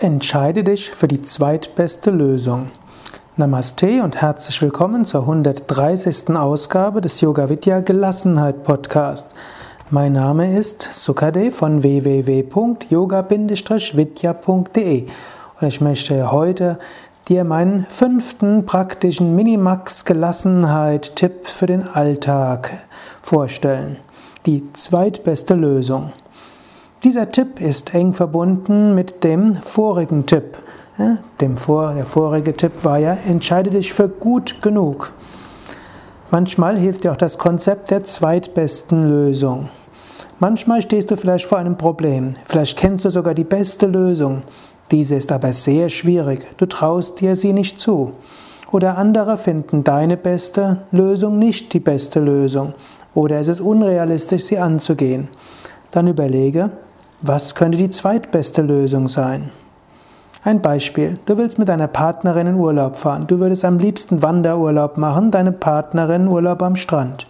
Entscheide dich für die zweitbeste Lösung. Namaste und herzlich willkommen zur 130. Ausgabe des Yoga Vidya Gelassenheit Podcast. Mein Name ist Sukade von www.yoga-vidya.de und ich möchte heute dir meinen fünften praktischen Minimax Gelassenheit Tipp für den Alltag vorstellen. Die zweitbeste Lösung. Dieser Tipp ist eng verbunden mit dem vorigen Tipp. Dem vor, der vorige Tipp war ja, entscheide dich für gut genug. Manchmal hilft dir auch das Konzept der zweitbesten Lösung. Manchmal stehst du vielleicht vor einem Problem. Vielleicht kennst du sogar die beste Lösung. Diese ist aber sehr schwierig. Du traust dir sie nicht zu. Oder andere finden deine beste Lösung nicht die beste Lösung. Oder es ist unrealistisch, sie anzugehen. Dann überlege, was könnte die zweitbeste Lösung sein? Ein Beispiel. Du willst mit deiner Partnerin in Urlaub fahren. Du würdest am liebsten Wanderurlaub machen, deine Partnerin Urlaub am Strand.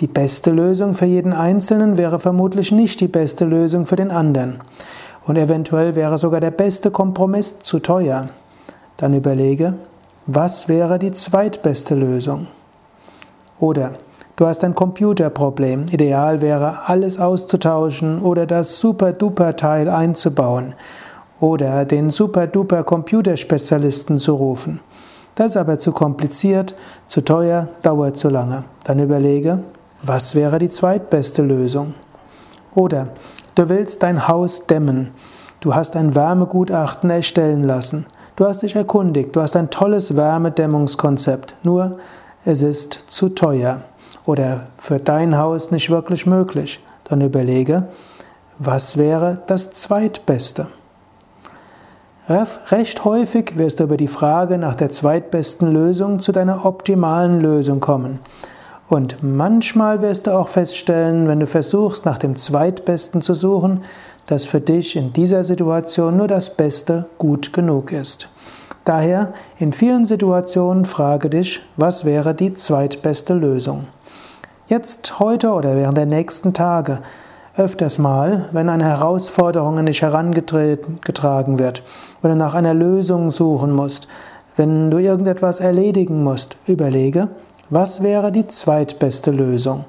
Die beste Lösung für jeden Einzelnen wäre vermutlich nicht die beste Lösung für den anderen. Und eventuell wäre sogar der beste Kompromiss zu teuer. Dann überlege, was wäre die zweitbeste Lösung? Oder Du hast ein Computerproblem. Ideal wäre, alles auszutauschen oder das Super-Duper-Teil einzubauen oder den Super-Duper-Computerspezialisten zu rufen. Das ist aber zu kompliziert, zu teuer, dauert zu lange. Dann überlege, was wäre die zweitbeste Lösung? Oder du willst dein Haus dämmen. Du hast ein Wärmegutachten erstellen lassen. Du hast dich erkundigt, du hast ein tolles Wärmedämmungskonzept. Nur es ist zu teuer oder für dein Haus nicht wirklich möglich, dann überlege, was wäre das zweitbeste? Recht häufig wirst du über die Frage nach der zweitbesten Lösung zu deiner optimalen Lösung kommen. Und manchmal wirst du auch feststellen, wenn du versuchst, nach dem zweitbesten zu suchen, dass für dich in dieser Situation nur das Beste gut genug ist. Daher in vielen Situationen frage dich, was wäre die zweitbeste Lösung? Jetzt, heute oder während der nächsten Tage öfters mal, wenn eine Herausforderung an dich herangetragen wird, wenn du nach einer Lösung suchen musst, wenn du irgendetwas erledigen musst, überlege, was wäre die zweitbeste Lösung?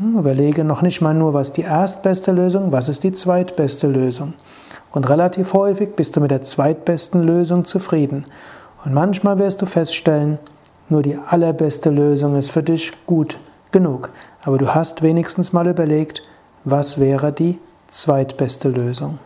Hm, überlege noch nicht mal nur, was die erstbeste Lösung, was ist die zweitbeste Lösung. Und relativ häufig bist du mit der zweitbesten Lösung zufrieden. Und manchmal wirst du feststellen, nur die allerbeste Lösung ist für dich gut genug. Aber du hast wenigstens mal überlegt, was wäre die zweitbeste Lösung.